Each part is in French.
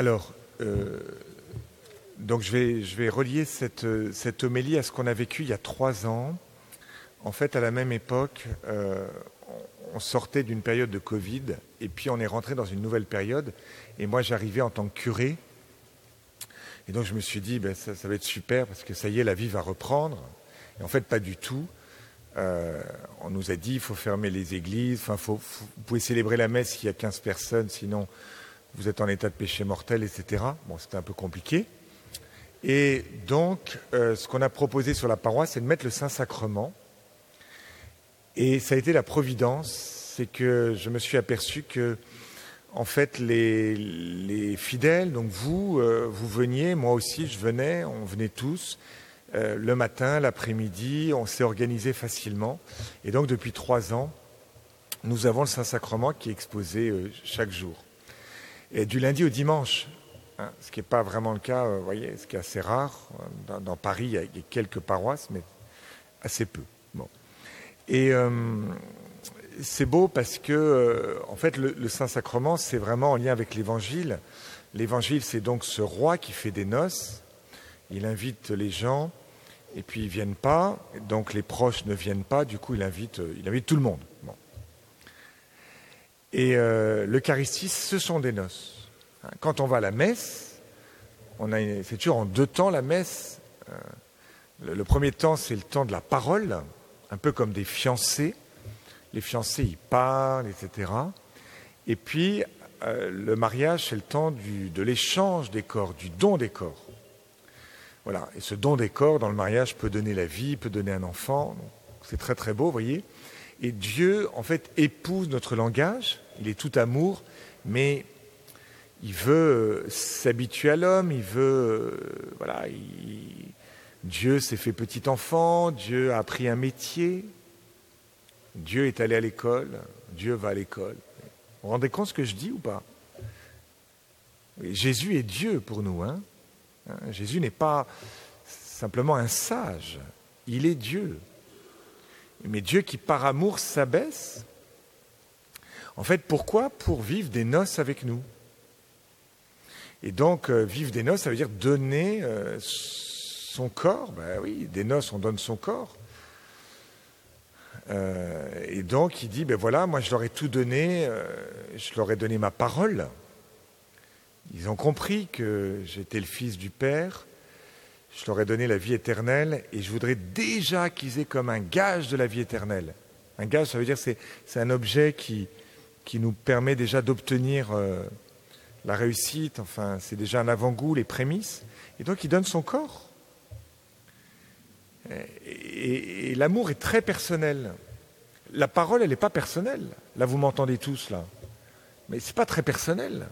Alors, euh, donc je vais, relier cette, homélie à ce qu'on a vécu il y a trois ans. En fait, à la même époque, euh, on sortait d'une période de Covid et puis on est rentré dans une nouvelle période. Et moi, j'arrivais en tant que curé. Et donc, je me suis dit, ben, ça, va être super parce que ça y est, la vie va reprendre. Et en fait, pas du tout. Euh, on nous a dit, il faut fermer les églises. Enfin, vous pouvez célébrer la messe s'il y a 15 personnes, sinon vous êtes en état de péché mortel, etc. Bon, c'était un peu compliqué. Et donc, euh, ce qu'on a proposé sur la paroisse, c'est de mettre le Saint-Sacrement et ça a été la providence, c'est que je me suis aperçu que, en fait, les, les fidèles, donc vous, euh, vous veniez, moi aussi, je venais, on venait tous, euh, le matin, l'après-midi, on s'est organisé facilement. Et donc, depuis trois ans, nous avons le Saint-Sacrement qui est exposé chaque jour. Et du lundi au dimanche, hein, ce qui n'est pas vraiment le cas, vous voyez, ce qui est assez rare. Dans, dans Paris, il y, a, quelques paroisses, mais assez peu. Bon. Et euh, c'est beau parce que, euh, en fait, le, le Saint-Sacrement, c'est vraiment en lien avec l'Évangile. L'Évangile, c'est donc ce roi qui fait des noces. Il invite les gens, et puis ils ne viennent pas. Donc les proches ne viennent pas. Du coup, il invite, il invite tout le monde. Bon. Et euh, l'Eucharistie, ce sont des noces. Quand on va à la messe, on a c'est toujours en deux temps la messe. Euh, le, premier temps, c'est le temps de la parole un peu comme des fiancés. Les fiancés, ils parlent, etc. Et puis, euh, le mariage, c'est le temps de l'échange des corps, du don des corps. Voilà. Et ce don des corps, dans le mariage, peut donner la vie, peut donner un enfant. C'est très, très beau, vous voyez. Et Dieu, en fait, épouse notre langage. Il est tout amour, mais il veut s'habituer à l'homme, il veut. Euh, voilà. Il, Dieu s'est fait petit enfant, Dieu a appris un métier, Dieu est allé à l'école, Dieu va à l'école. Vous vous rendez compte ce que je dis ou pas? Jésus est Dieu pour nous. Hein Jésus n'est pas simplement un sage, il est Dieu. Mais Dieu qui par amour s'abaisse, en fait, pourquoi? Pour vivre des noces avec nous. Et donc, euh, vivre des noces, ça veut dire donner euh, son corps, ben oui, des noces, on donne son corps. Euh, et donc il dit, ben voilà, moi je leur ai tout donné, je leur ai donné ma parole. Ils ont compris que j'étais le fils du Père, je leur ai donné la vie éternelle, et je voudrais déjà qu'ils aient comme un gage de la vie éternelle. Un gage, ça veut dire c'est c'est un objet qui, qui nous permet déjà d'obtenir euh, la réussite, enfin c'est déjà un avant-goût, les prémices. Et donc il donne son corps. Et, et l'amour est très personnel. La parole, elle n'est pas personnelle. Là, vous m'entendez tous, là. Mais ce n'est pas très personnel.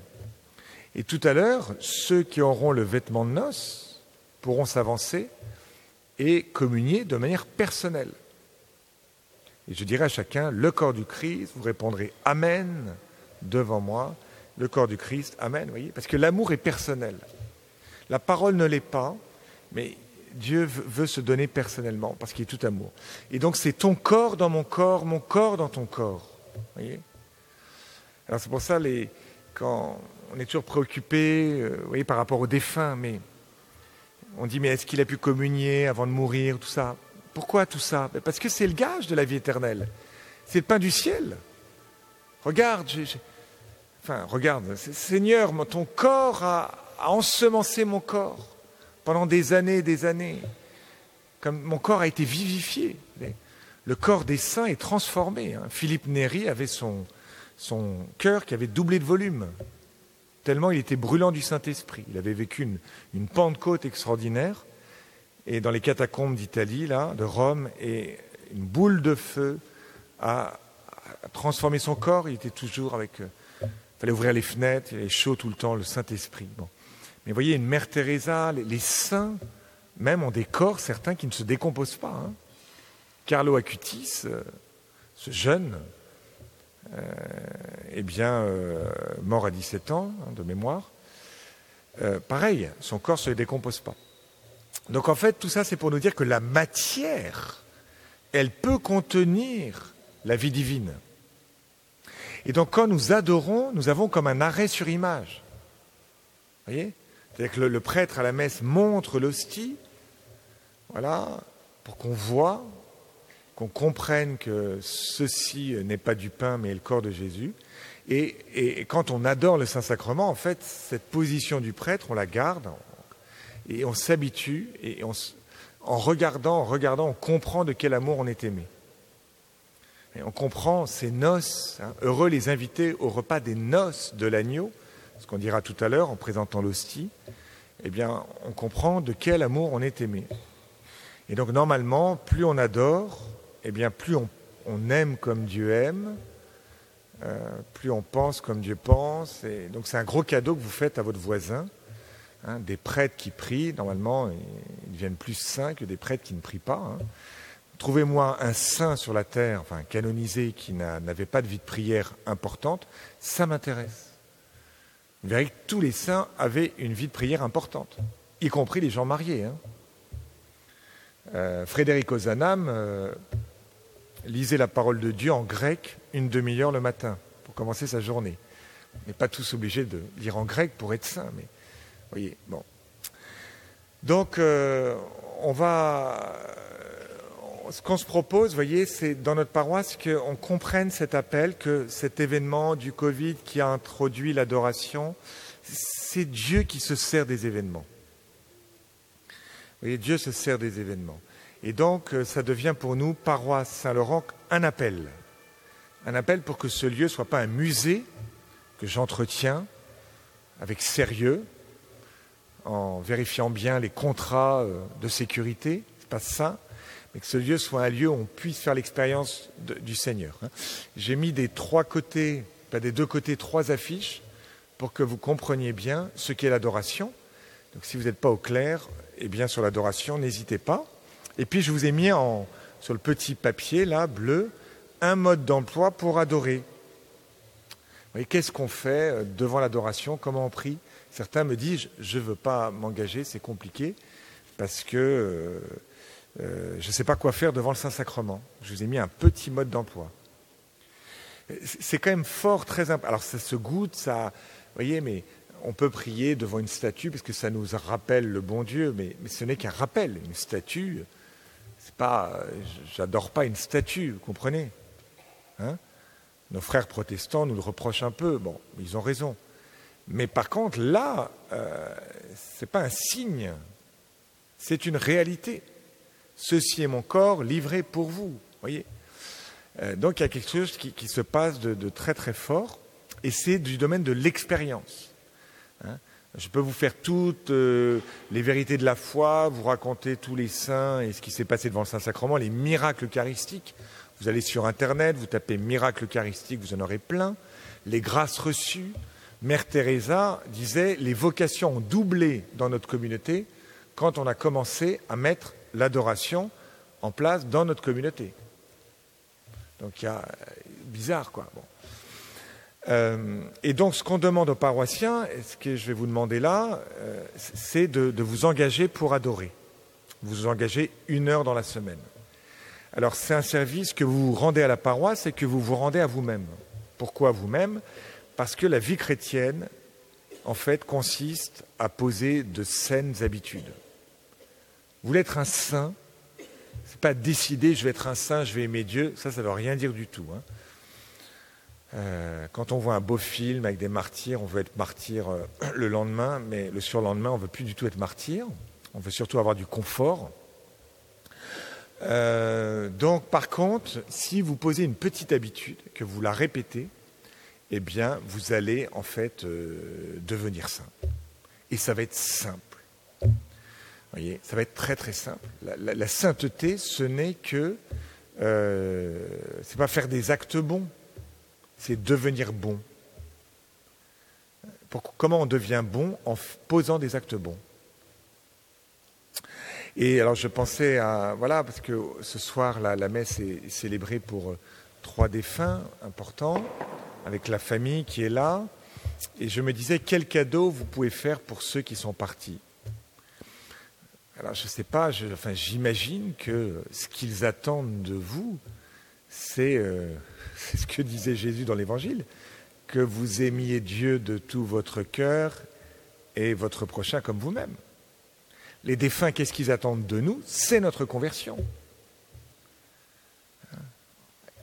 Et tout à l'heure, ceux qui auront le vêtement de noces pourront s'avancer et communier de manière personnelle. Et je dirai à chacun, le corps du Christ, vous répondrez Amen devant moi, le corps du Christ, Amen, vous voyez, parce que l'amour est personnel. La parole ne l'est pas, mais Dieu veut se donner personnellement parce qu'il est tout amour. Et donc c'est ton corps dans mon corps, mon corps dans ton corps. Voyez Alors c'est pour ça les, quand on est toujours préoccupé, euh, voyez, par rapport aux défunts, mais on dit mais est-ce qu'il a pu communier avant de mourir, tout ça? Pourquoi tout ça? Parce que c'est le gage de la vie éternelle. C'est le pain du ciel. Regarde, enfin regarde, Seigneur, ton corps a, a ensemencé mon corps pendant des années et des années. Comme mon corps a été vivifié. Le corps des saints est transformé. Hein. Philippe Néry avait son, son cœur qui avait doublé de volume, tellement il était brûlant du Saint-Esprit. Il avait vécu une, une Pentecôte extraordinaire. Et dans les catacombes d'Italie, là, de Rome, et une boule de feu a, transformé son corps. Il était toujours avec. Euh, fallait ouvrir les fenêtres, il avait chaud tout le temps, le Saint-Esprit. Bon. Mais vous voyez, une mère Teresa, les, saints, même ont des corps, certains qui ne se décomposent pas. Hein. Carlo Acutis, euh, ce jeune, eh bien, euh, mort à 17 ans, hein, de mémoire, euh, pareil, son corps ne se décompose pas. Donc en fait, tout ça, c'est pour nous dire que la matière, elle peut contenir la vie divine. Et donc quand nous adorons, nous avons comme un arrêt sur image. voyez? C'est-à-dire que le, prêtre à la messe montre l'hostie, voilà, pour qu'on voit, qu'on comprenne que ceci n'est pas du pain, mais le corps de Jésus. Et, quand on adore le Saint-Sacrement, en fait, cette position du prêtre, on la garde et on s'habitue et on, en regardant, en regardant, on comprend de quel amour on est aimé. Et on comprend ces noces, hein. heureux les invités au repas des noces de l'agneau, ce qu'on dira tout à l'heure en présentant l'hostie, eh bien, on comprend de quel amour on est aimé. Et donc, normalement, plus on adore, eh bien, plus on, aime comme Dieu aime, euh, plus on pense comme Dieu pense. Donc, c'est un gros cadeau que vous faites à votre voisin. Hein, des prêtres qui prient, normalement, ils deviennent plus saints que des prêtres qui ne prient pas. Hein. Trouvez-moi un saint sur la terre, enfin canonisé, qui n'avait pas de vie de prière importante, ça m'intéresse. Vous verrez que tous les saints avaient une vie de prière importante, y compris les gens mariés. Hein. Euh, Frédéric Ozanam euh, lisait la parole de Dieu en grec une demi-heure le matin pour commencer sa journée. On n'est pas tous obligés de lire en grec pour être saint, mais voyez. Donc, euh, on va. Ce qu'on se propose, voyez, c'est dans notre paroisse qu'on comprenne cet appel, que cet événement du Covid qui a introduit l'adoration, c'est Dieu qui se sert des événements. Dieu se sert des événements. Et donc, euh, ça devient pour nous, paroisse Saint-Laurent, un appel. Un appel pour que ce lieu ne soit pas un musée que j'entretiens avec sérieux, en vérifiant bien les contrats euh, de sécurité, c'est pas ça, mais que ce lieu soit un lieu où on puisse faire l'expérience du Seigneur. Hein. J'ai mis des trois côtés, pas des deux côtés, trois affiches pour que vous compreniez bien ce qu'est l'adoration. Donc si vous n'êtes pas au clair, eh sur l'adoration, n'hésitez pas. Et puis je vous ai mis sur le petit papier là, bleu, un mode d'emploi pour adorer. Qu'est-ce qu'on fait euh, devant l'adoration? Comment on prie? Certains me disent, je ne veux pas m'engager, c'est compliqué, parce que euh, euh, je ne sais pas quoi faire devant le Saint-Sacrement. Je vous ai mis un petit mode d'emploi. C'est quand même fort, très important. Alors ça se goûte, ça, vous voyez, mais on peut prier devant une statue parce que ça nous rappelle le bon Dieu, mais, ce n'est qu'un rappel. Une statue, c'est pas, j'adore pas une statue, vous comprenez hein Nos frères protestants nous le reprochent un peu. Bon, ils ont raison. Mais par contre, là, euh, ce n'est pas un signe, c'est une réalité. Ceci est mon corps livré pour vous. Voyez euh, Donc il y a quelque chose qui, se passe de, très très fort, et c'est du domaine de l'expérience. Hein. Je peux vous faire toutes euh, les vérités de la foi, vous raconter tous les saints et ce qui s'est passé devant le Saint-Sacrement, les miracles eucharistiques. Vous allez sur Internet, vous tapez miracles eucharistiques, vous en aurez plein. Les grâces reçues, Mère Teresa disait les vocations ont doublé dans notre communauté quand on a commencé à mettre l'adoration en place dans notre communauté. Donc il y a bizarre quoi. Euh, et donc ce qu'on demande aux paroissiens, et ce que je vais vous demander là, euh, c'est de, vous engager pour adorer. Vous vous engagez une heure dans la semaine. Alors c'est un service que vous vous rendez à la paroisse et que vous vous rendez à vous-même. Pourquoi vous-même? Parce que la vie chrétienne, en fait, consiste à poser de saines habitudes. Vous voulez être un saint, c'est pas décider je vais être un saint, je vais aimer Dieu, ça, ça ne veut rien dire du tout. Hein. Euh, quand on voit un beau film avec des martyrs, on veut être martyr euh, le lendemain, mais le surlendemain, on veut plus du tout être martyr. On veut surtout avoir du confort. Euh, donc, par contre, si vous posez une petite habitude, que vous la répétez, eh bien, vous allez en fait devenir saint. Et ça va être simple. Vous voyez, ça va être très très simple. La, sainteté, ce n'est que, c'est pas faire des actes bons, c'est devenir bon. comment on devient bon en posant des actes bons Et alors je pensais à voilà parce que ce soir la, la messe est célébrée pour euh, trois défunts importants avec la famille qui est là, et je me disais quel cadeau vous pouvez faire pour ceux qui sont partis. Alors je ne sais pas, j'imagine que ce qu'ils attendent de vous, euh, c'est ce que disait Jésus dans l'Évangile, que vous aimiez Dieu de tout votre cœur et votre prochain comme vous-même. Les défunts, qu'est-ce qu'ils attendent de nous? C'est notre conversion.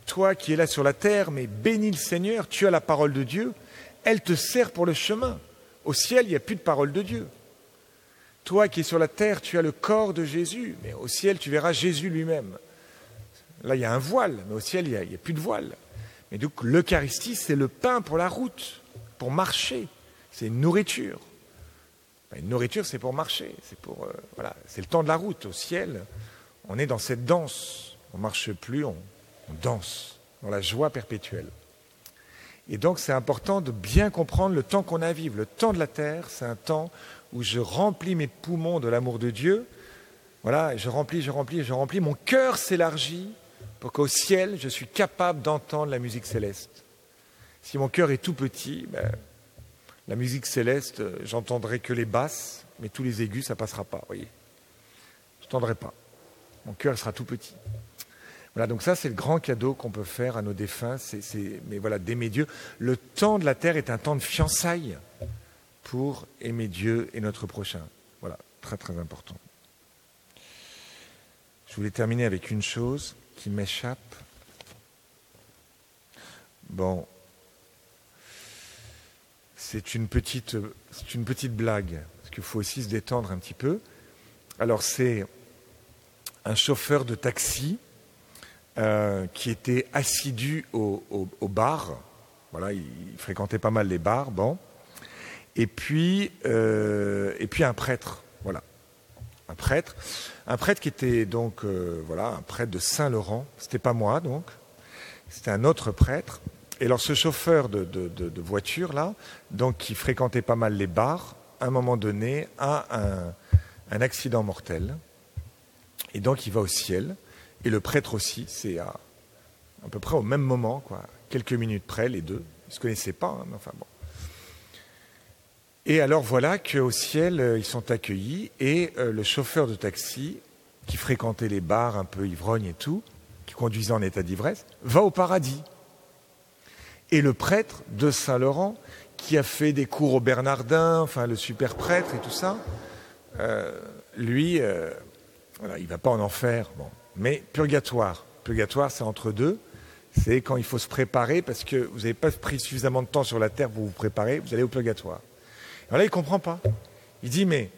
Toi qui es là sur la terre, mais bénis le Seigneur, tu as la parole de Dieu, elle te sert pour le chemin. Au ciel, il n'y a plus de parole de Dieu. Toi qui es sur la terre, tu as le corps de Jésus, mais au ciel, tu verras Jésus lui-même. Là, il y a un voile, mais au ciel, il n'y a, plus de voile. Et donc, l'Eucharistie, c'est le pain pour la route, pour marcher. C'est une nourriture. Une nourriture, c'est pour marcher. C'est pour euh, voilà, c'est le temps de la route. Au ciel, on est dans cette danse. On marche plus, on danse dans la joie perpétuelle. Et donc, c'est important de bien comprendre le temps qu'on a à vivre. Le temps de la terre, c'est un temps où je remplis mes poumons de l'amour de Dieu. Voilà, je remplis, je remplis, je remplis. Mon cœur s'élargit pour qu'au ciel, je suis capable d'entendre la musique céleste. Si mon cœur est tout petit, ben, la musique céleste, j'entendrai que les basses, mais tous les aigus, ça passera pas, voyez. Je n'entendrai pas. Mon cœur sera tout petit. Voilà, donc ça, c'est le grand cadeau qu'on peut faire à nos défunts, c'est, mais voilà, d'aimer Dieu. Le temps de la terre est un temps de fiançailles pour aimer Dieu et notre prochain. Voilà, très très important. Je voulais terminer avec une chose qui m'échappe. Bon, c'est une petite, c'est une petite blague, parce qu'il faut aussi se détendre un petit peu. Alors c'est un chauffeur de taxi euh, qui était assidu au, bar. Voilà, il, fréquentait pas mal les bars. Bon, et puis, euh, et puis un prêtre, un prêtre, un prêtre qui était donc, euh, voilà, un prêtre de Saint-Laurent. C'était pas moi donc, c'était un autre prêtre. Et alors ce chauffeur de, voiture là, donc qui fréquentait pas mal les bars, à un moment donné a un, accident mortel, et donc il va au ciel. Et le prêtre aussi, c'est à, à peu près au même moment, quoi, quelques minutes près, les deux. Ils ne se connaissaient pas, hein, mais enfin bon. Et alors voilà qu'au ciel, euh, ils sont accueillis et euh, le chauffeur de taxi, qui fréquentait les bars un peu ivrognes et tout, qui conduisait en état d'ivresse, va au paradis. Et le prêtre de Saint-Laurent, qui a fait des cours au Bernardin, enfin le super prêtre et tout ça, euh, lui, voilà, il ne va pas en enfer, bon. mais purgatoire. Purgatoire, c'est entre deux. C'est quand il faut se préparer parce que vous n'avez pas pris suffisamment de temps sur la terre pour vous préparer, vous allez au purgatoire. Alors là, il ne comprend pas. Il dit, mais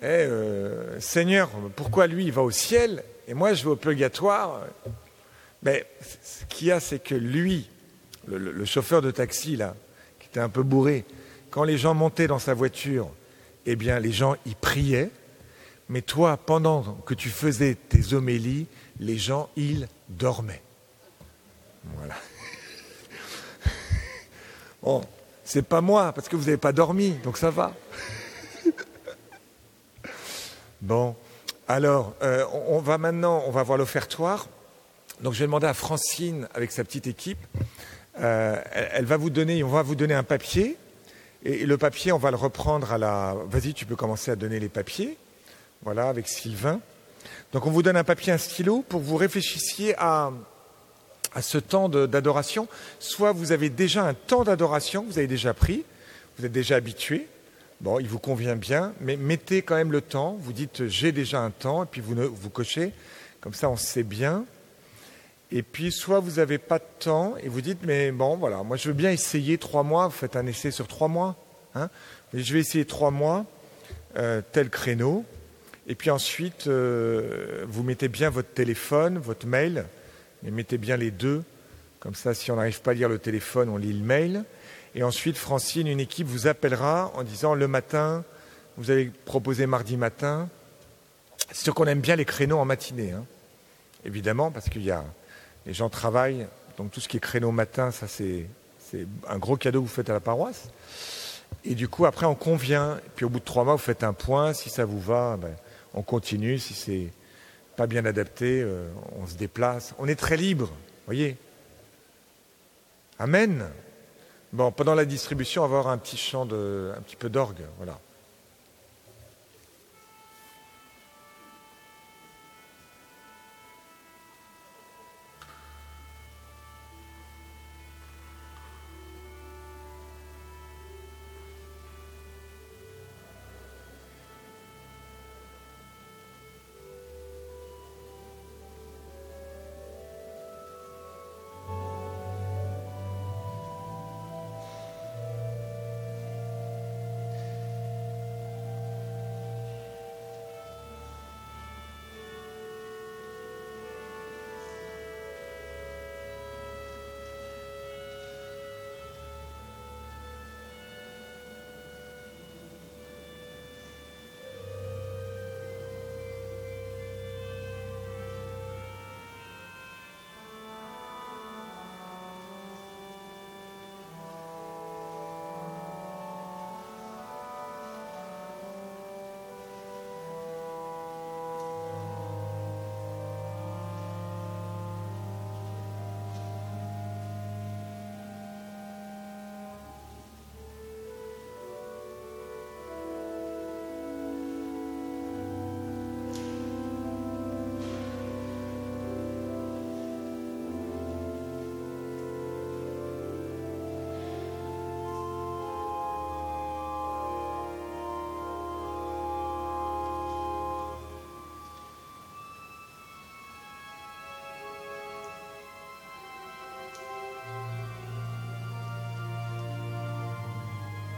eh, euh, Seigneur, pourquoi lui, il va au ciel et moi, je vais au purgatoire? Mais ce qu'il y a, c'est que lui, le, chauffeur de taxi, là, qui était un peu bourré, quand les gens montaient dans sa voiture, eh bien, les gens y priaient. Mais toi, pendant que tu faisais tes homélies, les gens, ils dormaient. Voilà. Bon, c'est pas moi, parce que vous n'avez pas dormi, donc ça va. bon, alors, euh, on va maintenant, on va voir l'offertoire. Donc, je vais demander à Francine, avec sa petite équipe, euh, elle, va vous donner, on va vous donner un papier, et le papier, on va le reprendre à la. Vas-y, tu peux commencer à donner les papiers. Voilà, avec Sylvain. Donc, on vous donne un papier, un stylo, pour que vous réfléchissiez à à ce temps d'adoration. Soit vous avez déjà un temps d'adoration, vous avez déjà pris, vous êtes déjà habitué, bon, il vous convient bien, mais mettez quand même le temps, vous dites j'ai déjà un temps, et puis vous, vous cochez, comme ça on sait bien. Et puis soit vous n'avez pas de temps, et vous dites mais bon voilà, moi je veux bien essayer trois mois, vous faites un essai sur trois mois, hein, je vais essayer trois mois, euh, tel créneau, et puis ensuite euh, vous mettez bien votre téléphone, votre mail, mais mettez bien les deux. Comme ça, si on n'arrive pas à lire le téléphone, on lit le mail. Et ensuite, Francine, une équipe vous appellera en disant le matin, vous allez proposer mardi matin. C'est sûr qu'on aime bien les créneaux en matinée, hein. évidemment, parce qu'il y a les gens travaillent, donc tout ce qui est créneau matin, ça c'est un gros cadeau que vous faites à la paroisse. Et du coup, après, on convient. Et puis au bout de trois mois, vous faites un point. Si ça vous va, ben, on continue. Si c'est pas bien adapté, euh, on se déplace. On est très libre, voyez. Amen. Bon, pendant la distribution, on va avoir un petit chant de, un petit peu d'orgue, voilà.